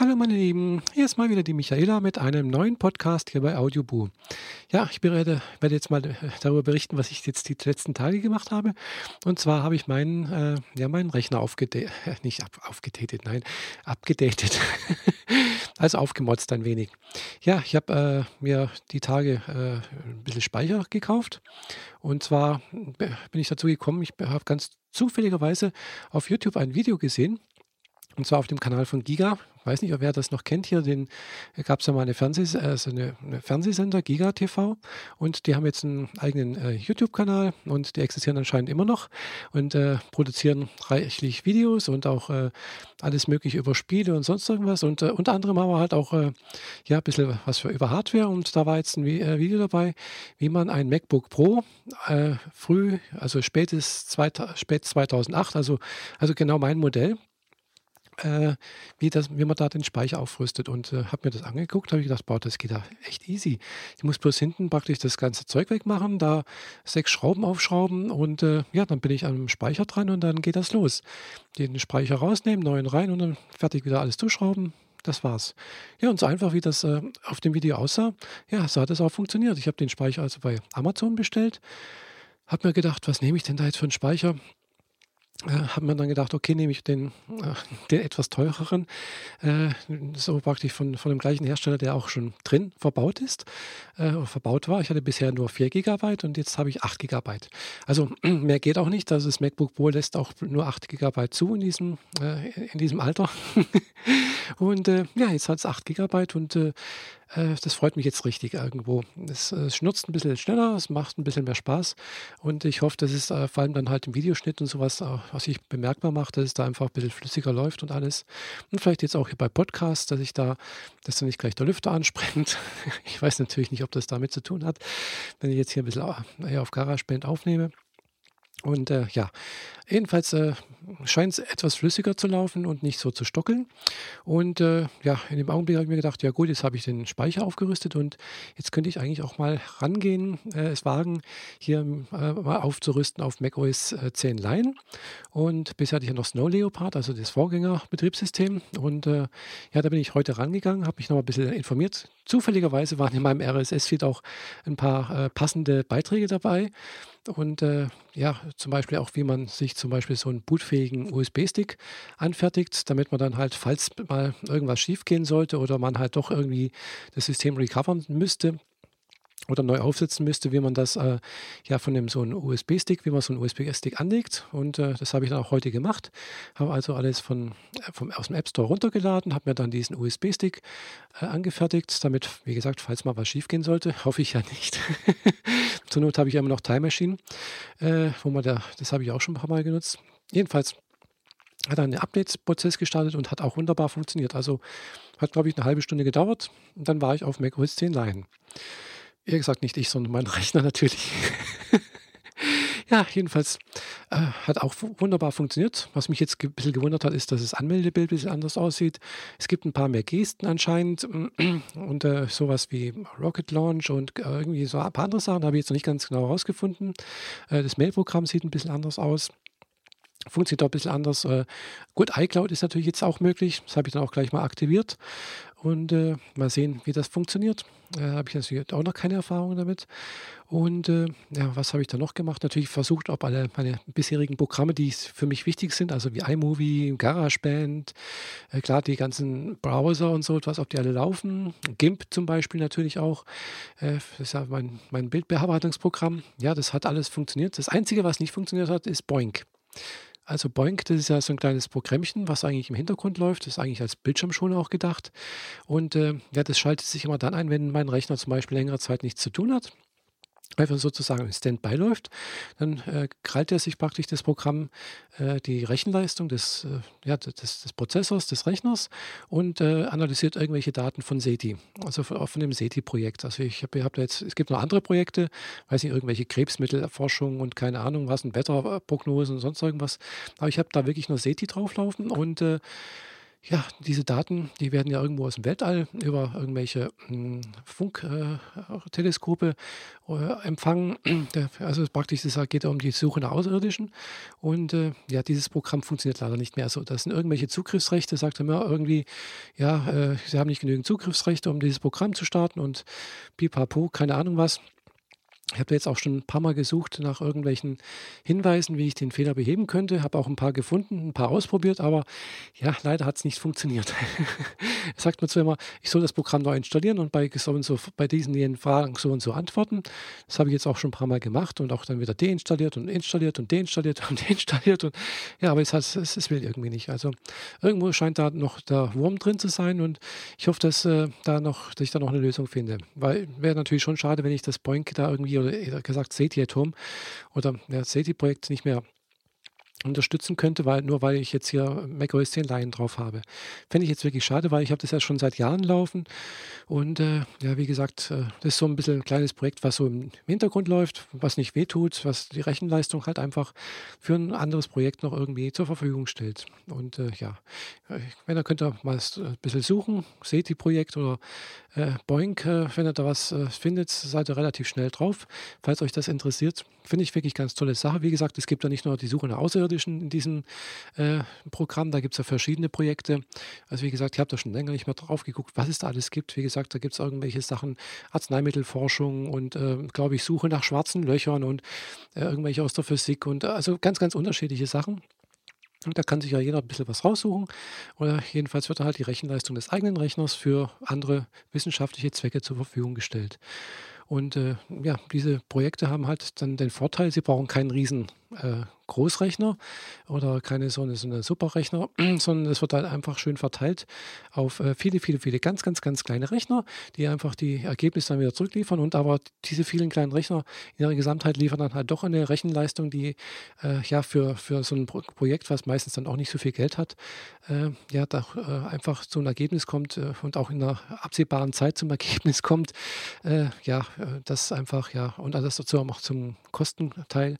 Hallo meine Lieben, hier ist mal wieder die Michaela mit einem neuen Podcast hier bei Audioboo. Ja, ich werde, werde jetzt mal äh, darüber berichten, was ich jetzt die letzten Tage gemacht habe. Und zwar habe ich meinen, äh, ja, meinen Rechner aufgedatet, äh, nicht ab, aufgedatet, nein, abgedatet. also aufgemotzt ein wenig. Ja, ich habe äh, mir die Tage äh, ein bisschen Speicher gekauft. Und zwar bin ich dazu gekommen, ich habe ganz zufälligerweise auf YouTube ein Video gesehen und zwar auf dem Kanal von Giga. Ich weiß nicht, wer das noch kennt hier. Den gab es ja mal eine, Fernsehs also eine, eine, Fernsehsender, Giga TV. Und die haben jetzt einen eigenen äh, YouTube-Kanal und die existieren anscheinend immer noch und äh, produzieren reichlich Videos und auch äh, alles Mögliche über Spiele und sonst irgendwas. Und äh, unter anderem haben wir halt auch äh, ja, ein bisschen was für über Hardware. Und da war jetzt ein äh, Video dabei, wie man ein MacBook Pro früh, also spätes zwei, spät 2008, also, also genau mein Modell, äh, wie, das, wie man da den Speicher aufrüstet. Und äh, habe mir das angeguckt, habe ich gedacht, boah, das geht da echt easy. Ich muss bloß hinten praktisch das ganze Zeug wegmachen, da sechs Schrauben aufschrauben und äh, ja, dann bin ich am Speicher dran und dann geht das los. Den Speicher rausnehmen, neuen rein und dann fertig wieder alles zuschrauben. Das war's. Ja, und so einfach wie das äh, auf dem Video aussah, ja, so hat es auch funktioniert. Ich habe den Speicher also bei Amazon bestellt, habe mir gedacht, was nehme ich denn da jetzt für einen Speicher? Äh, hat man dann gedacht, okay, nehme ich den, äh, den etwas teureren, äh, so praktisch von, von dem gleichen Hersteller, der auch schon drin verbaut ist, äh, oder verbaut war. Ich hatte bisher nur 4 GB und jetzt habe ich 8 GB. Also mehr geht auch nicht. Also das MacBook Pro lässt auch nur 8 GB zu in diesem, äh, in diesem Alter. und äh, ja, jetzt hat es 8 GB und äh, das freut mich jetzt richtig irgendwo. Es, es schnurzt ein bisschen schneller, es macht ein bisschen mehr Spaß und ich hoffe, dass es äh, vor allem dann halt im Videoschnitt und sowas, äh, was sich bemerkbar macht, dass es da einfach ein bisschen flüssiger läuft und alles. Und vielleicht jetzt auch hier bei Podcasts, dass ich da, dass da nicht gleich der Lüfter anspringt. ich weiß natürlich nicht, ob das damit zu tun hat, wenn ich jetzt hier ein bisschen eher auf GarageBand aufnehme. Und äh, ja, jedenfalls äh, scheint es etwas flüssiger zu laufen und nicht so zu stockeln. Und äh, ja, in dem Augenblick habe ich mir gedacht, ja gut, jetzt habe ich den Speicher aufgerüstet und jetzt könnte ich eigentlich auch mal rangehen, äh, es wagen, hier äh, mal aufzurüsten auf macOS 10 äh, Lion. Und bisher hatte ich ja noch Snow Leopard, also das Vorgängerbetriebssystem. Und ja, da bin ich heute rangegangen, habe mich noch mal ein bisschen informiert. Zufälligerweise waren in meinem RSS-Feed auch ein paar passende Beiträge dabei. Und äh, ja, zum Beispiel auch, wie man sich zum Beispiel so einen bootfähigen USB-Stick anfertigt, damit man dann halt, falls mal irgendwas schiefgehen sollte oder man halt doch irgendwie das System recovern müsste, oder neu aufsetzen müsste, wie man das äh, ja von dem so einem USB-Stick, wie man so einen USB-Stick anlegt. Und äh, das habe ich dann auch heute gemacht. Habe also alles von, äh, vom, aus dem App Store runtergeladen, habe mir dann diesen USB-Stick äh, angefertigt, damit, wie gesagt, falls mal was schief gehen sollte, hoffe ich ja nicht. Zur Not habe ich immer noch Time Machine, äh, wo man da, das habe ich auch schon ein paar Mal genutzt. Jedenfalls hat er einen Updates-Prozess gestartet und hat auch wunderbar funktioniert. Also hat, glaube ich, eine halbe Stunde gedauert und dann war ich auf macOS 10 Lion. Eher gesagt, nicht ich, sondern mein Rechner natürlich. ja, jedenfalls äh, hat auch wunderbar funktioniert. Was mich jetzt ein bisschen gewundert hat, ist, dass das Anmeldebild ein bisschen anders aussieht. Es gibt ein paar mehr Gesten anscheinend und äh, sowas wie Rocket Launch und äh, irgendwie so ein paar andere Sachen habe ich jetzt noch nicht ganz genau herausgefunden. Äh, das Mailprogramm sieht ein bisschen anders aus funktioniert auch ein bisschen anders. Äh, gut, iCloud ist natürlich jetzt auch möglich. Das habe ich dann auch gleich mal aktiviert. Und äh, mal sehen, wie das funktioniert. Äh, habe ich natürlich auch noch keine Erfahrung damit. Und äh, ja, was habe ich da noch gemacht? Natürlich versucht, ob alle meine bisherigen Programme, die für mich wichtig sind, also wie iMovie, GarageBand, äh, klar, die ganzen Browser und so etwas, ob die alle laufen. GIMP zum Beispiel natürlich auch. Äh, das ist ja mein, mein Bildbearbeitungsprogramm. Ja, das hat alles funktioniert. Das Einzige, was nicht funktioniert hat, ist Boink. Also Boink, das ist ja so ein kleines Programmchen, was eigentlich im Hintergrund läuft. Das ist eigentlich als Bildschirmschoner auch gedacht. Und äh, ja, das schaltet sich immer dann ein, wenn mein Rechner zum Beispiel längere Zeit nichts zu tun hat einfach sozusagen in Standby läuft, dann äh, krallt er sich praktisch das Programm äh, die Rechenleistung des, äh, ja, des, des, Prozessors, des Rechners und äh, analysiert irgendwelche Daten von SETI, also von, von dem SETI-Projekt. Also ich habe hab jetzt, es gibt noch andere Projekte, weiß nicht, irgendwelche Krebsmittelerforschung und keine Ahnung was, und Wetterprognosen und sonst irgendwas, aber ich habe da wirklich nur SETI drauflaufen und äh, ja, diese Daten, die werden ja irgendwo aus dem Weltall über irgendwelche hm, Funkteleskope äh, empfangen. Also praktisch es geht um die Suche nach Außerirdischen. Und äh, ja, dieses Programm funktioniert leider nicht mehr. Also das sind irgendwelche Zugriffsrechte, sagt er mir irgendwie, ja, äh, sie haben nicht genügend Zugriffsrechte, um dieses Programm zu starten und pipapo, keine Ahnung was. Ich habe jetzt auch schon ein paar Mal gesucht nach irgendwelchen Hinweisen, wie ich den Fehler beheben könnte. Habe auch ein paar gefunden, ein paar ausprobiert, aber ja, leider hat es nicht funktioniert. er sagt mir zwar immer, ich soll das Programm neu installieren und bei, so und so, bei diesen jenen Fragen so und so antworten. Das habe ich jetzt auch schon ein paar Mal gemacht und auch dann wieder deinstalliert und installiert und deinstalliert und deinstalliert. Und ja, aber es, hat, es, es will irgendwie nicht. Also irgendwo scheint da noch der Wurm drin zu sein und ich hoffe, dass, äh, da noch, dass ich da noch eine Lösung finde. Weil wäre natürlich schon schade, wenn ich das Boink da irgendwie oder eher gesagt SETI-Atom oder ja, SETI-Projekt nicht mehr unterstützen könnte, weil nur weil ich jetzt hier macOS 10 Lion drauf habe. Fände ich jetzt wirklich schade, weil ich habe das ja schon seit Jahren laufen und äh, ja, wie gesagt, äh, das ist so ein bisschen ein kleines Projekt, was so im Hintergrund läuft, was nicht wehtut, was die Rechenleistung halt einfach für ein anderes Projekt noch irgendwie zur Verfügung stellt. Und äh, ja, wenn ihr könnt ihr mal ein bisschen suchen, seht die Projekt oder äh, Boink, äh, wenn ihr da was äh, findet, seid ihr relativ schnell drauf, falls euch das interessiert. Finde ich wirklich ganz tolle Sache. Wie gesagt, es gibt ja nicht nur die Suche nach Außerirdischen in diesem äh, Programm, da gibt es ja verschiedene Projekte. Also wie gesagt, ich habe da schon länger nicht mehr drauf geguckt, was es da alles gibt. Wie gesagt, da gibt es irgendwelche Sachen, Arzneimittelforschung und äh, glaube ich, Suche nach schwarzen Löchern und äh, irgendwelche aus der Physik und also ganz, ganz unterschiedliche Sachen. Und da kann sich ja jeder ein bisschen was raussuchen. Oder jedenfalls wird dann halt die Rechenleistung des eigenen Rechners für andere wissenschaftliche Zwecke zur Verfügung gestellt. Und äh, ja, diese Projekte haben halt dann den Vorteil, sie brauchen keinen riesen äh, Großrechner oder keine so eine, so eine Superrechner, sondern es wird halt einfach schön verteilt auf äh, viele, viele, viele ganz, ganz, ganz kleine Rechner, die einfach die Ergebnisse dann wieder zurückliefern. Und aber diese vielen kleinen Rechner in ihrer Gesamtheit liefern dann halt doch eine Rechenleistung, die äh, ja für, für so ein Projekt, was meistens dann auch nicht so viel Geld hat, äh, ja, da äh, einfach zu einem Ergebnis kommt äh, und auch in einer absehbaren Zeit zum Ergebnis kommt. ja, das einfach, ja, und alles dazu auch zum Kostenteil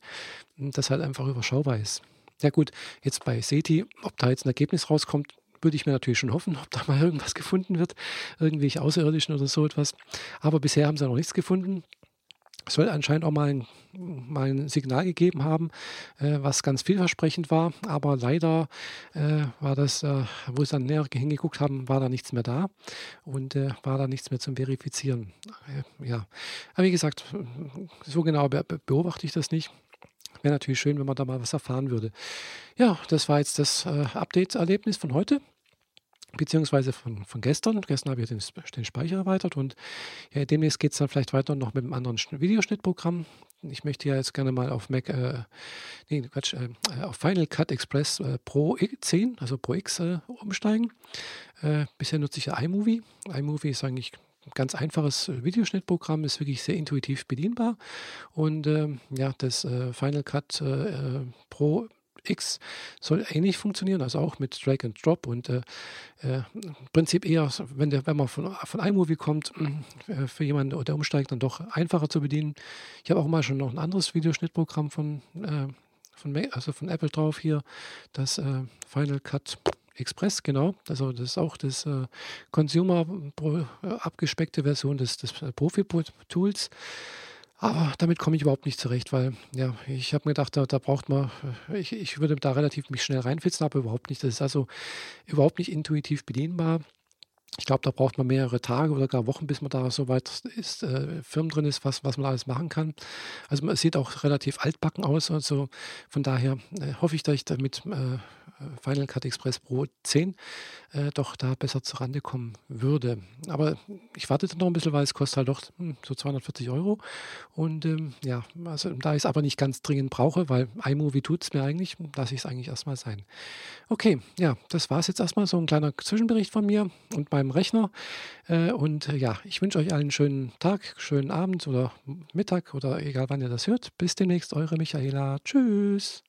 das halt einfach überschaubar ist. Ja gut, jetzt bei SETI, ob da jetzt ein Ergebnis rauskommt, würde ich mir natürlich schon hoffen, ob da mal irgendwas gefunden wird, irgendwelche Außerirdischen oder so etwas. Aber bisher haben sie noch nichts gefunden. Es soll anscheinend auch mal ein, mal ein Signal gegeben haben, äh, was ganz vielversprechend war. Aber leider äh, war das, äh, wo sie dann näher hingeguckt haben, war da nichts mehr da und äh, war da nichts mehr zum Verifizieren. Äh, ja, aber wie gesagt, so genau beobachte ich das nicht. Wäre natürlich schön, wenn man da mal was erfahren würde. Ja, das war jetzt das äh, Update-Erlebnis von heute, beziehungsweise von, von gestern. Gestern habe ich den, den Speicher erweitert und ja, demnächst geht es dann vielleicht weiter noch mit einem anderen Videoschnittprogramm. Ich möchte ja jetzt gerne mal auf Mac, äh, nee, Quatsch, äh, auf Final Cut Express äh, Pro 10, also Pro X äh, umsteigen. Äh, bisher nutze ich ja iMovie. iMovie ist eigentlich ganz einfaches Videoschnittprogramm, ist wirklich sehr intuitiv bedienbar. Und äh, ja, das äh, Final Cut äh, Pro X soll ähnlich funktionieren, also auch mit Drag and Drop und äh, äh, im Prinzip eher, wenn, der, wenn man von, von iMovie kommt, äh, für jemanden, der umsteigt, dann doch einfacher zu bedienen. Ich habe auch mal schon noch ein anderes Videoschnittprogramm von, äh, von, also von Apple drauf hier, das äh, Final Cut Express, genau. Also das ist auch das äh, Consumer äh, abgespeckte Version des, des äh, Profi-Tools. Aber damit komme ich überhaupt nicht zurecht, weil ja, ich habe mir gedacht, da, da, braucht man, äh, ich, ich würde da relativ mich schnell reinfitzen, aber überhaupt nicht. Das ist also überhaupt nicht intuitiv bedienbar. Ich glaube, da braucht man mehrere Tage oder gar Wochen, bis man da so weit ist, äh, firm drin ist, was, was man alles machen kann. Also man sieht auch relativ altbacken aus. Also von daher äh, hoffe ich, dass ich damit äh, Final Cut Express Pro 10 äh, doch da besser zurande kommen würde. Aber ich warte noch ein bisschen, weil es kostet halt doch hm, so 240 Euro. Und ähm, ja, also da ich es aber nicht ganz dringend brauche, weil iMovie tut es mir eigentlich, lasse ich es eigentlich erstmal sein. Okay, ja, das war es jetzt erstmal so ein kleiner Zwischenbericht von mir und meinem Rechner. Äh, und äh, ja, ich wünsche euch allen einen schönen Tag, schönen Abend oder Mittag oder egal wann ihr das hört. Bis demnächst, eure Michaela. Tschüss.